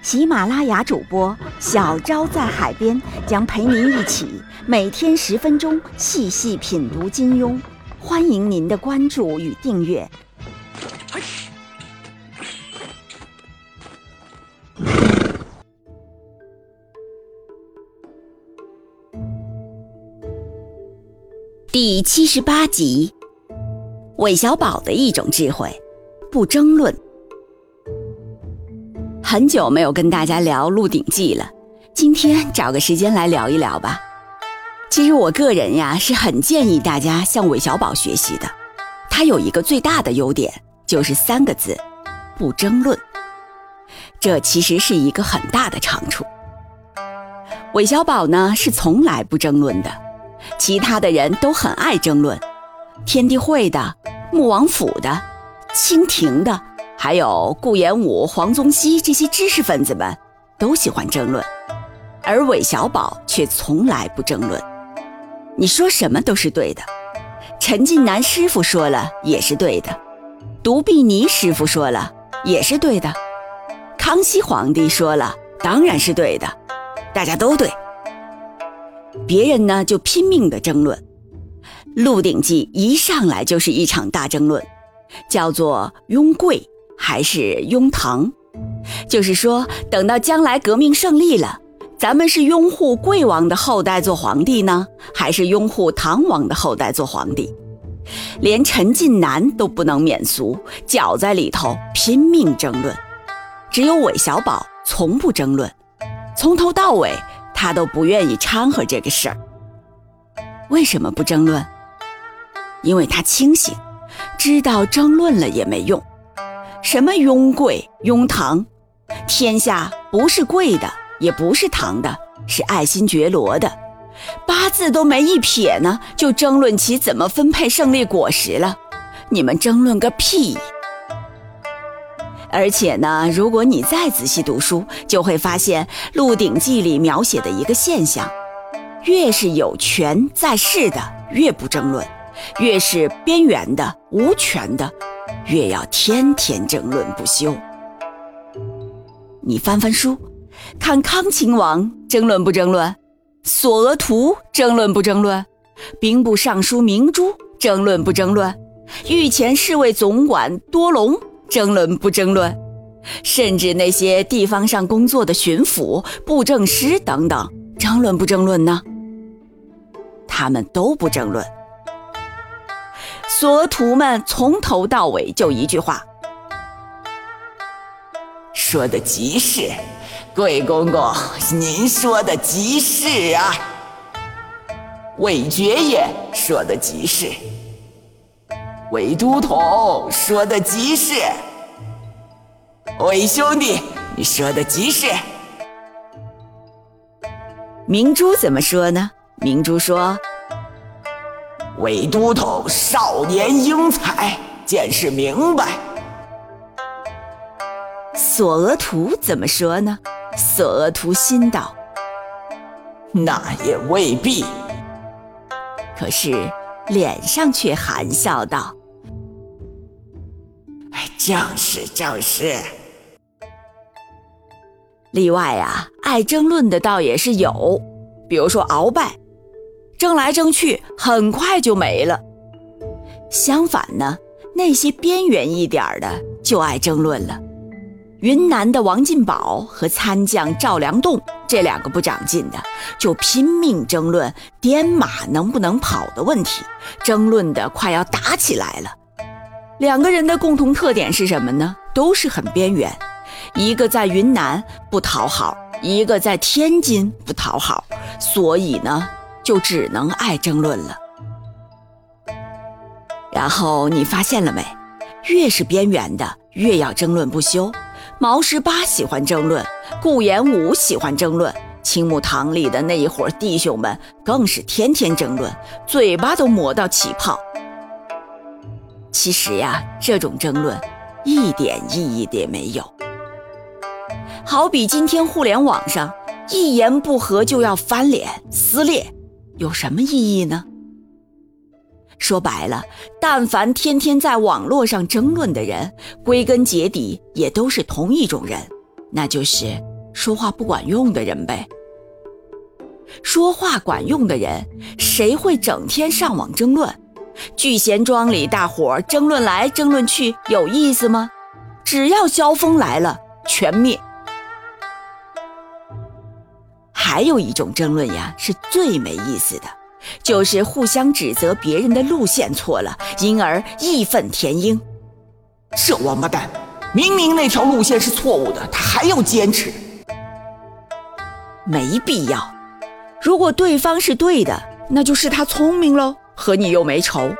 喜马拉雅主播小昭在海边将陪您一起每天十分钟细细品读金庸，欢迎您的关注与订阅。第七十八集，韦小宝的一种智慧，不争论。很久没有跟大家聊《鹿鼎记》了，今天找个时间来聊一聊吧。其实我个人呀是很建议大家向韦小宝学习的。他有一个最大的优点，就是三个字：不争论。这其实是一个很大的长处。韦小宝呢是从来不争论的。其他的人都很爱争论，天地会的、穆王府的、清廷的，还有顾炎武、黄宗羲这些知识分子们，都喜欢争论，而韦小宝却从来不争论。你说什么都是对的，陈近南师傅说了也是对的，独臂尼师傅说了也是对的，康熙皇帝说了当然是对的，大家都对。别人呢就拼命的。争论，《鹿鼎记》一上来就是一场大争论，叫做拥贵还是拥唐，就是说等到将来革命胜利了，咱们是拥护贵王的后代做皇帝呢，还是拥护唐王的后代做皇帝？连陈近南都不能免俗，搅在里头拼命争论，只有韦小宝从不争论，从头到尾。他都不愿意掺和这个事儿，为什么不争论？因为他清醒，知道争论了也没用。什么雍贵、雍唐，天下不是贵的，也不是唐的，是爱新觉罗的。八字都没一撇呢，就争论起怎么分配胜利果实了。你们争论个屁！而且呢，如果你再仔细读书，就会发现《鹿鼎记》里描写的一个现象：越是有权在世的，越不争论；越是边缘的、无权的，越要天天争论不休。你翻翻书，看康亲王争论不争论？索额图争论不争论？兵部尚书明珠争论不争论？御前侍卫总管多隆？争论不争论，甚至那些地方上工作的巡抚、布政师等等，争论不争论呢？他们都不争论。索图们从头到尾就一句话：“说的极是，贵公公，您说的极是啊。韦爵爷说的极是。”韦都统说的极是，韦兄弟，你说的极是。明珠怎么说呢？明珠说：“韦都统少年英才，见识明白。”索额图怎么说呢？索额图心道：“那也未必。”可是脸上却含笑道。正是正是。例外啊，爱争论的倒也是有，比如说鳌拜，争来争去，很快就没了。相反呢，那些边缘一点的就爱争论了。云南的王进宝和参将赵良栋这两个不长进的，就拼命争论颠马能不能跑的问题，争论的快要打起来了。两个人的共同特点是什么呢？都是很边缘，一个在云南不讨好，一个在天津不讨好，所以呢，就只能爱争论了。然后你发现了没？越是边缘的，越要争论不休。毛十八喜欢争论，顾炎武喜欢争论，青木堂里的那一伙弟兄们更是天天争论，嘴巴都磨到起泡。其实呀，这种争论一点意义也没有。好比今天互联网上一言不合就要翻脸撕裂，有什么意义呢？说白了，但凡天天在网络上争论的人，归根结底也都是同一种人，那就是说话不管用的人呗。说话管用的人，谁会整天上网争论？聚贤庄里大伙争论来争论去，有意思吗？只要萧峰来了，全灭。还有一种争论呀，是最没意思的。就是互相指责别人的路线错了，因而义愤填膺。这王八蛋，明明那条路线是错误的，他还要坚持。没必要。如果对方是对的，那就是他聪明喽，和你又没仇；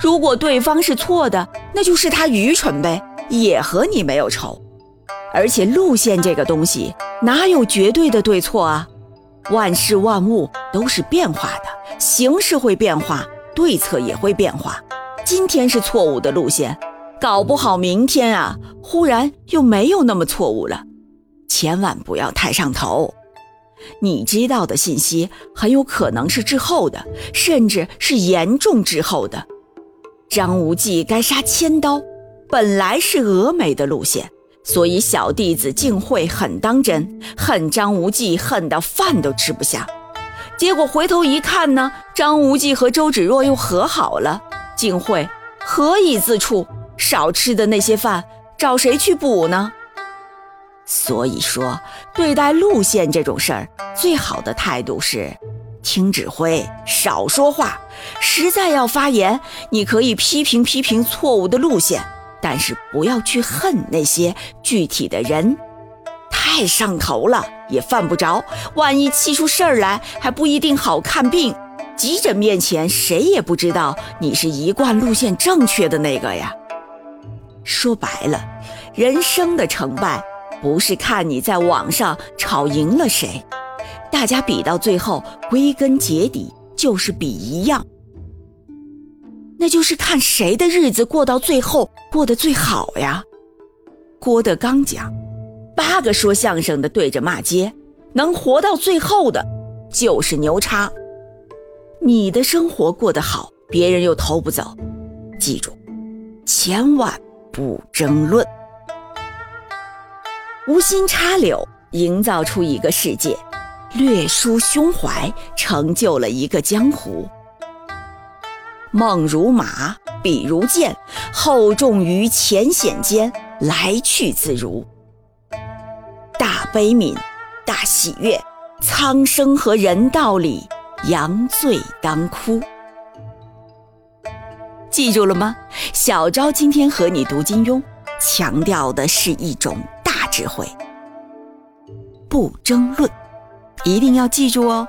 如果对方是错的，那就是他愚蠢呗，也和你没有仇。而且路线这个东西，哪有绝对的对错啊？万事万物都是变化的。形势会变化，对策也会变化。今天是错误的路线，搞不好明天啊，忽然又没有那么错误了。千万不要太上头。你知道的信息很有可能是滞后的，甚至是严重滞后的。张无忌该杀千刀，本来是峨眉的路线，所以小弟子竟会很当真，恨张无忌恨到饭都吃不下。结果回头一看呢，张无忌和周芷若又和好了。晋惠何以自处？少吃的那些饭，找谁去补呢？所以说，对待路线这种事儿，最好的态度是听指挥，少说话。实在要发言，你可以批评批评错误的路线，但是不要去恨那些具体的人。太上头了也犯不着，万一气出事儿来，还不一定好看病。急诊面前，谁也不知道你是一贯路线正确的那个呀。说白了，人生的成败不是看你在网上吵赢了谁，大家比到最后，归根结底就是比一样，那就是看谁的日子过到最后过得最好呀。郭德纲讲。八个说相声的对着骂街，能活到最后的，就是牛叉。你的生活过得好，别人又偷不走。记住，千万不争论。无心插柳，营造出一个世界；略抒胸怀，成就了一个江湖。梦如马，笔如剑，厚重于浅显间，来去自如。大悲悯，大喜悦，苍生和人道里，羊醉当哭。记住了吗？小昭今天和你读金庸，强调的是一种大智慧，不争论，一定要记住哦。